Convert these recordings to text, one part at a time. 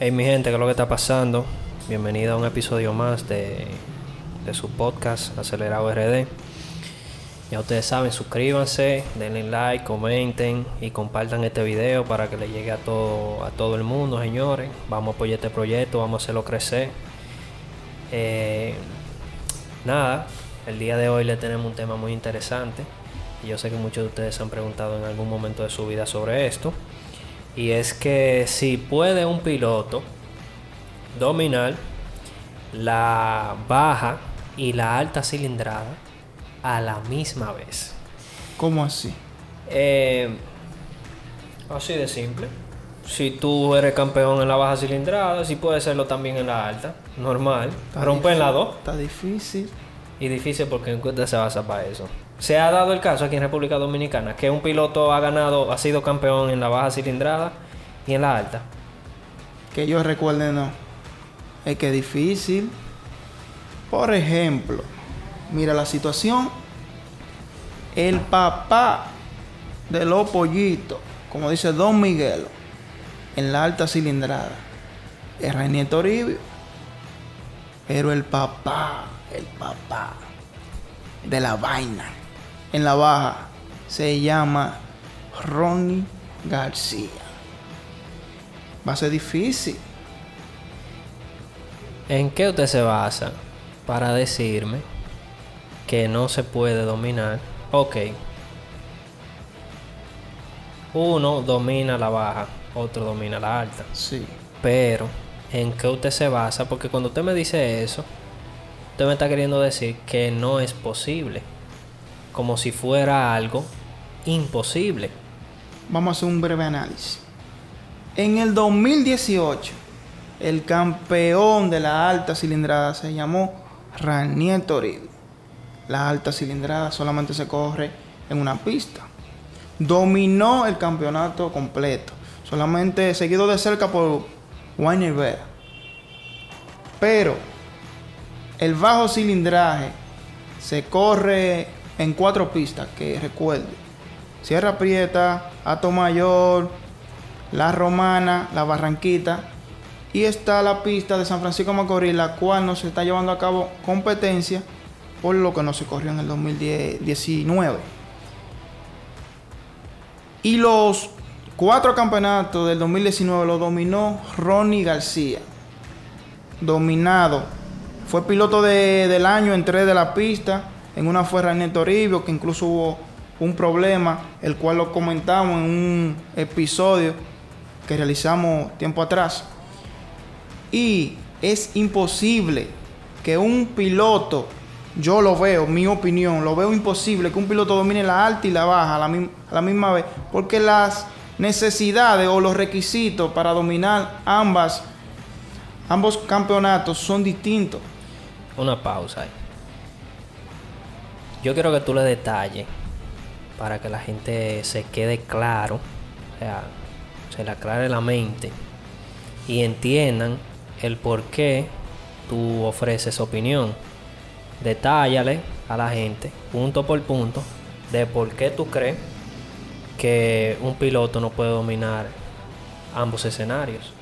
Hey mi gente, ¿qué es lo que está pasando? Bienvenido a un episodio más de, de su podcast Acelerado RD. Ya ustedes saben, suscríbanse, denle like, comenten y compartan este video para que le llegue a todo, a todo el mundo, señores. Vamos a apoyar este proyecto, vamos a hacerlo crecer. Eh, nada, el día de hoy le tenemos un tema muy interesante. Y yo sé que muchos de ustedes se han preguntado en algún momento de su vida sobre esto. Y es que si puede un piloto dominar la baja y la alta cilindrada a la misma vez. ¿Cómo así? Eh, así de simple. Si tú eres campeón en la baja cilindrada, si puedes serlo también en la alta. Normal. Está Rompe en la 2. Está difícil. Y difícil porque en qué usted se basa para eso. Se ha dado el caso aquí en República Dominicana que un piloto ha ganado, ha sido campeón en la baja cilindrada y en la alta. Que yo recuerde, no. Es que es difícil. Por ejemplo, mira la situación. El papá de los pollitos, como dice Don Miguel, en la alta cilindrada, es Rainier Toribio. Pero el papá, el papá de la vaina, en la baja, se llama Ronnie García. Va a ser difícil. ¿En qué usted se basa para decirme que no se puede dominar? Ok. Uno domina la baja, otro domina la alta. Sí. Pero, ¿en qué usted se basa? Porque cuando usted me dice eso, usted me está queriendo decir que no es posible. Como si fuera algo imposible. Vamos a hacer un breve análisis. En el 2018, el campeón de la alta cilindrada se llamó Ranier Toribio. La alta cilindrada solamente se corre en una pista. Dominó el campeonato completo, solamente seguido de cerca por Wayne Vera. Pero el bajo cilindraje se corre en cuatro pistas, que recuerde. Sierra Prieta, Ato Mayor, La Romana, La Barranquita. Y está la pista de San Francisco Macorís, la cual no se está llevando a cabo competencia por lo que no se corrió en el 2019. Y los cuatro campeonatos del 2019 los dominó Ronnie García. Dominado. Fue piloto de- del año en tres de la pista. En una fue René Toribio, que incluso hubo un problema, el cual lo comentamos en un episodio que realizamos tiempo atrás. Y es imposible que un piloto, yo lo veo, mi opinión, lo veo imposible que un piloto domine la alta y la baja a la, a la misma vez, porque las necesidades o los requisitos para dominar ambas, ambos campeonatos son distintos. Una pausa. Yo quiero que tú le detalles para que la gente se quede claro, o sea, se le aclare la mente y entiendan el por qué tú ofreces opinión. Detállale a la gente, punto por punto, de por qué tú crees que un piloto no puede dominar ambos escenarios.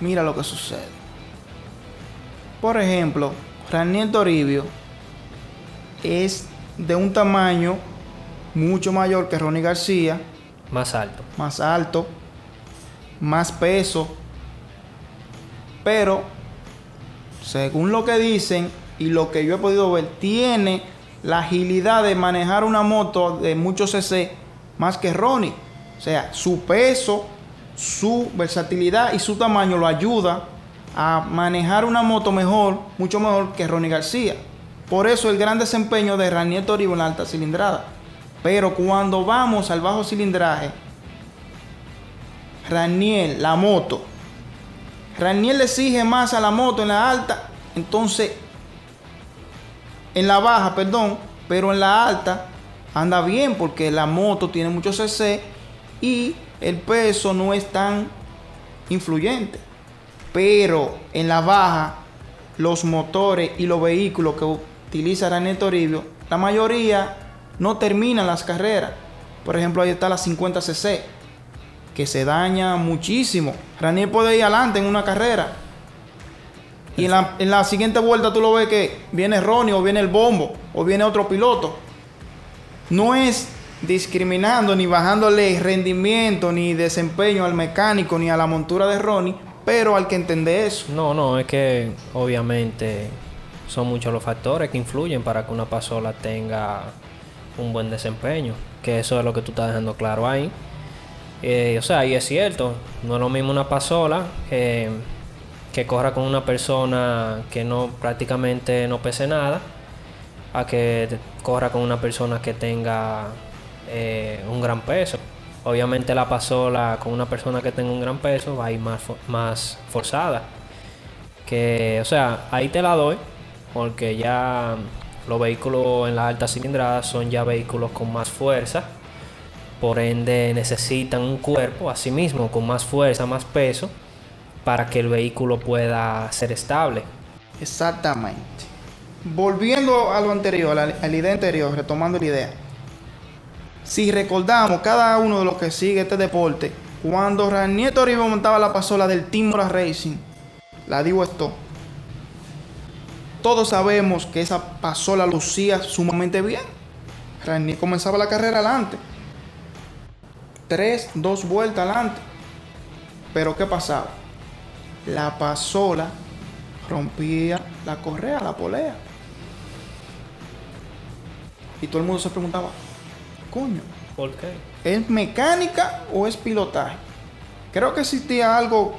Mira lo que sucede. Por ejemplo, Raniel Toribio es de un tamaño mucho mayor que Ronnie García, Más alto. más alto, más peso, pero según lo que dicen y lo que yo he podido ver, tiene la agilidad de manejar una moto de muchos cc más que Ronnie. O sea, su peso, su versatilidad y su tamaño lo ayuda a manejar una moto mejor, mucho mejor que Ronnie García. Por eso el gran desempeño de Raniel Toribio en la alta cilindrada. Pero cuando vamos al bajo cilindraje, Raniel, la moto, Raniel le exige más a la moto en la alta, entonces en la baja, perdón, pero en la alta anda bien porque la moto tiene mucho cc y el peso no es tan influyente. Pero en la baja, los motores y los vehículos que utiliza Raniel Toribio, la mayoría no terminan las carreras. Por ejemplo, ahí está la 50cc. que se daña muchísimo. Ranier puede ir adelante en una carrera. Y en la, en la siguiente vuelta tú lo ves que viene Ronnie o viene el bombo o viene otro piloto. No es discriminando ni bajándole rendimiento ni desempeño al mecánico ni a la montura de Ronnie, pero hay que entender eso. No, no, es que obviamente son muchos los factores que influyen para que una pasola tenga un buen desempeño. Que eso es lo que tú estás dejando claro ahí. Eh, o sea, y es cierto, no es lo mismo una pasola eh, que corra con una persona que no prácticamente no pese nada a que corra con una persona que tenga eh, un gran peso. Obviamente la pasola con una persona que tenga un gran peso va a ir más, más forzada. Que, o sea, ahí te la doy, porque ya los vehículos en las altas cilindradas son ya vehículos con más fuerza. Por ende necesitan un cuerpo, asimismo, con más fuerza, más peso, para que el vehículo pueda ser estable. Exactamente. Volviendo a lo anterior, a la, idea anterior, retomando la idea. Si recordamos, cada uno de los que sigue este deporte, cuando Ranier Toribio montaba la pasola del Team Mora Racing, la digo esto, todos sabemos que esa pasola lucía sumamente bien. Ranier comenzaba la carrera adelante. Tres, dos vueltas adelante. Pero ¿qué pasaba? La pasola rompía la correa, la polea. Y todo el mundo se preguntaba, coño, ¿Por qué? ¿es mecánica o es pilotaje? Creo que existía algo,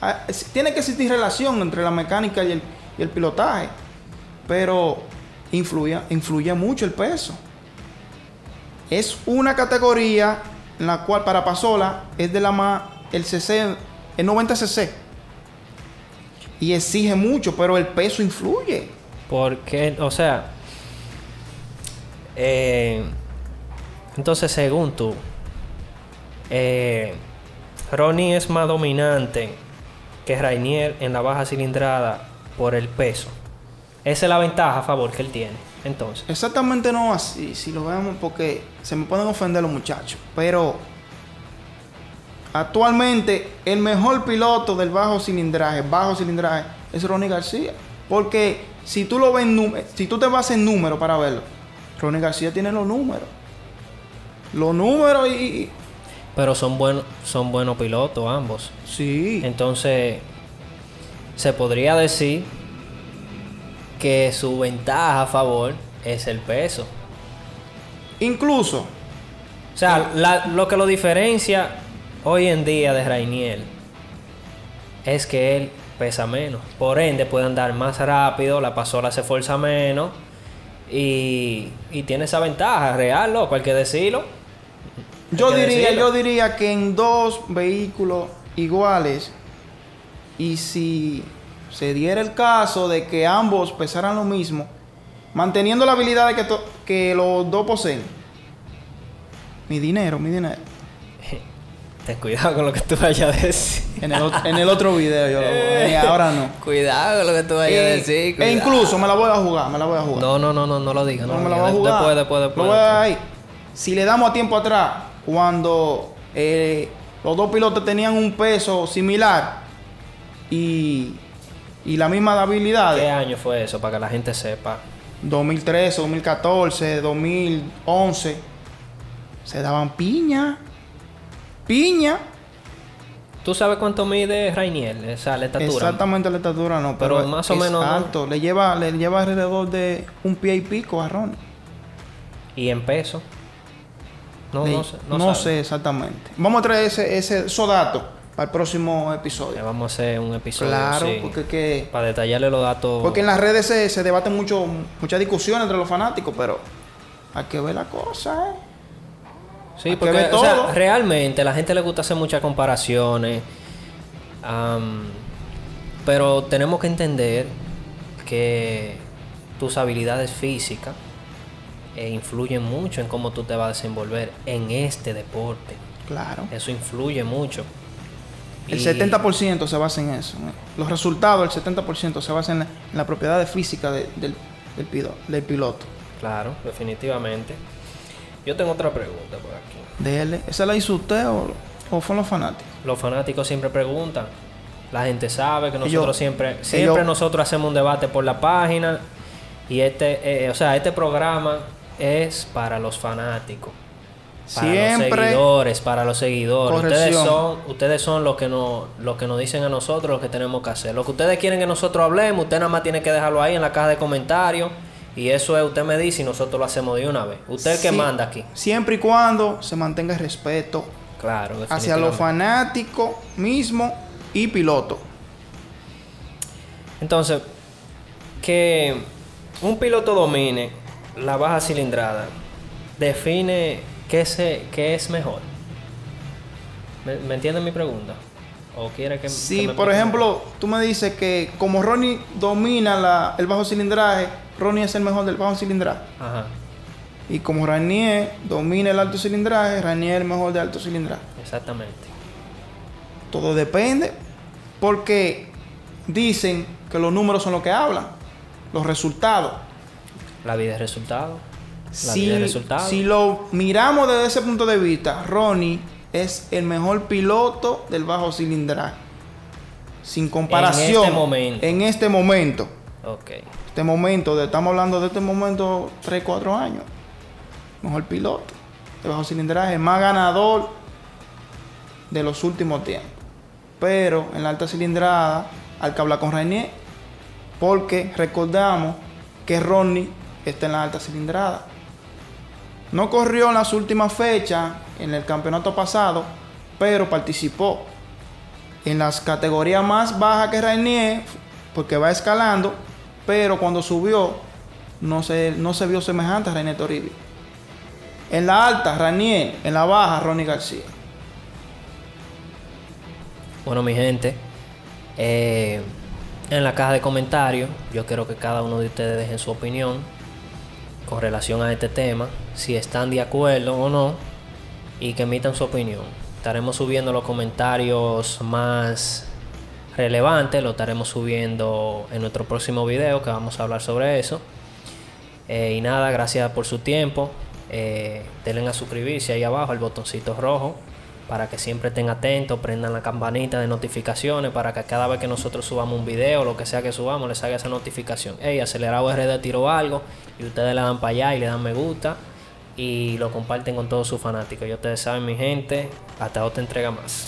ah, tiene que existir relación entre la mecánica y el, y el pilotaje, pero influía, influye mucho el peso. Es una categoría en la cual para Pasola es de la más, el CC, el 90 cc. Y exige mucho, pero el peso influye. Porque, o sea, eh, entonces según tú, eh, Ronnie es más dominante que Rainier en la baja cilindrada por el peso. Esa es la ventaja a favor que él tiene. Entonces, Exactamente no así, si lo vemos, porque se me pueden ofender los muchachos. Pero actualmente el mejor piloto del bajo cilindraje, bajo cilindraje, es Ronnie García. Porque si tú lo ves número, si tú te vas en números para verlo, Ronnie García tiene los números. Los números y. pero son buenos, son buenos pilotos ambos. Sí. Entonces, se podría decir que su ventaja a favor es el peso. Incluso, O sea, la- lo que lo diferencia hoy en día de Rainier es que él pesa menos. Por ende, puede andar más rápido, la pasola se fuerza menos y, y tiene esa ventaja real, loco, hay que decirlo. Hay yo que diría, decirlo. yo diría que en dos vehículos iguales y si se diera el caso de que ambos pesaran lo mismo, manteniendo la habilidad de que, que los dos poseen. Mi dinero, mi dinero. Ten cuidado con lo que tú vayas a decir. En el, ot- en el otro video yo lo eh, ahora no. Cuidado con lo que tú vayas a Eh, decir. e incluso me la voy a jugar, me la voy a jugar. No, no, no, no, no lo digas. No, me la voy a jugar. Después, después, después. Lo voy a. Si le damos a tiempo atrás, cuando eh, los dos pilotos tenían un peso similar y, y la misma habilidad, ¿Qué año fue eso? Para que la gente sepa. 2013, 2014, 2011, se daban piña. Piña. ¿Tú sabes cuánto mide Rainier? Esa la estatura. Exactamente la estatura no, pero, Pero más o es menos, ¿no? alto. Le lleva, le lleva alrededor de un pie y pico a Ron. Y en peso. No, Le- no sé. No, no sé exactamente. Vamos a traer ese, ese, esos datos para el próximo Le episodio. vamos a hacer un episodio. Claro, sí, porque que, Para detallarle los datos. porque en las redes se, se debaten mucho, muchas discusiones entre los fanáticos, pero hay que ver la cosa, ¿eh? Sí, porque o sea, realmente a la gente le gusta hacer muchas comparaciones. am, pero tenemos que entender que tus habilidades físicas eh, influyen mucho en cómo tú te vas a desenvolver en este deporte. Claro. Eso influye mucho. El Y- 70% se basa en eso. Los resultados, el 70% se basan en la, en la propiedades físicas de- del, del, del piloto. Claro, definitivamente. Yo tengo otra pregunta por aquí. Dele. ¿Esa la hizo usted o, ¿O fueron los fanáticos? Los fanáticos siempre preguntan. La gente sabe que nosotros Ellos- siempre, siempre ellos- nosotros hacemos un debate por la página. Y este, eh, o sea, este programa es para los fanáticos. Para los seguidores, para los seguidores. Ustedes son, ustedes son los que nos, los que nos dicen a nosotros lo que tenemos que hacer. Lo que ustedes quieren que nosotros hablemos, usted nada más tiene que dejarlo ahí en la caja de comentarios. Y eso es, usted me dice y nosotros lo hacemos de una vez. Usted que Sí, manda aquí. Siempre y cuando se mantenga el respeto Claro. hacia los fanáticos mismos y pilotos. Entonces, que un piloto domine la baja cilindrada define qué, se, qué es mejor. ¿Me, me entienden mi pregunta? ¿O quiere que que Si, me por ejemplo, tú me dices que como Ronnie domina la- el bajo cilindraje, Ronnie es el mejor del bajo cilindraje. Ajá, Y como Ranier domina el alto cilindraje, Ranier es el mejor de alto cilindraje. exactamente. Todo depende, porque dicen que los números son lo que hablan, los resultados. La vida es resultado. La Si, vida es resultado. si lo miramos desde ese punto de vista, Ronnie es el mejor piloto del bajo cilindraje. Sin comparación. este momento. En este momento. Ok. Este momento, estamos hablando de este momento 3, 4 años. Mejor piloto de bajo cilindraje, más ganador de los últimos tiempos. Pero en la alta cilindrada hay que hablar con Rainier. Porque recordamos que Ronnie está en la alta cilindrada. No corrió en las últimas fechas en el campeonato pasado, pero participó en las categorías más bajas que Rainier, porque va escalando, pero cuando subió no se, no se vio semejante a Rainier Toribio. En la alta, Rainier, en la baja, Ronnie García. Bueno, mi gente, eh, en la caja de comentarios, yo quiero que cada uno de ustedes dejen su opinión con relación a este tema, si están de acuerdo o no, y que emitan su opinión. Estaremos subiendo los comentarios más relevantes, lo estaremos subiendo en nuestro próximo video, que vamos a hablar sobre eso. Eh, y nada, gracias por su tiempo. Eh, denle a suscribirse ahí abajo, el botoncito rojo, para que siempre estén atentos, prendan la campanita de notificaciones, para que cada vez que nosotros subamos un video, lo que sea que subamos, les haga esa notificación. Hey, acelerado RD tiró algo, y ustedes le dan para allá y le dan me gusta, y lo comparten con todos sus fanáticos. Y ustedes saben, mi gente, hasta otra entrega más.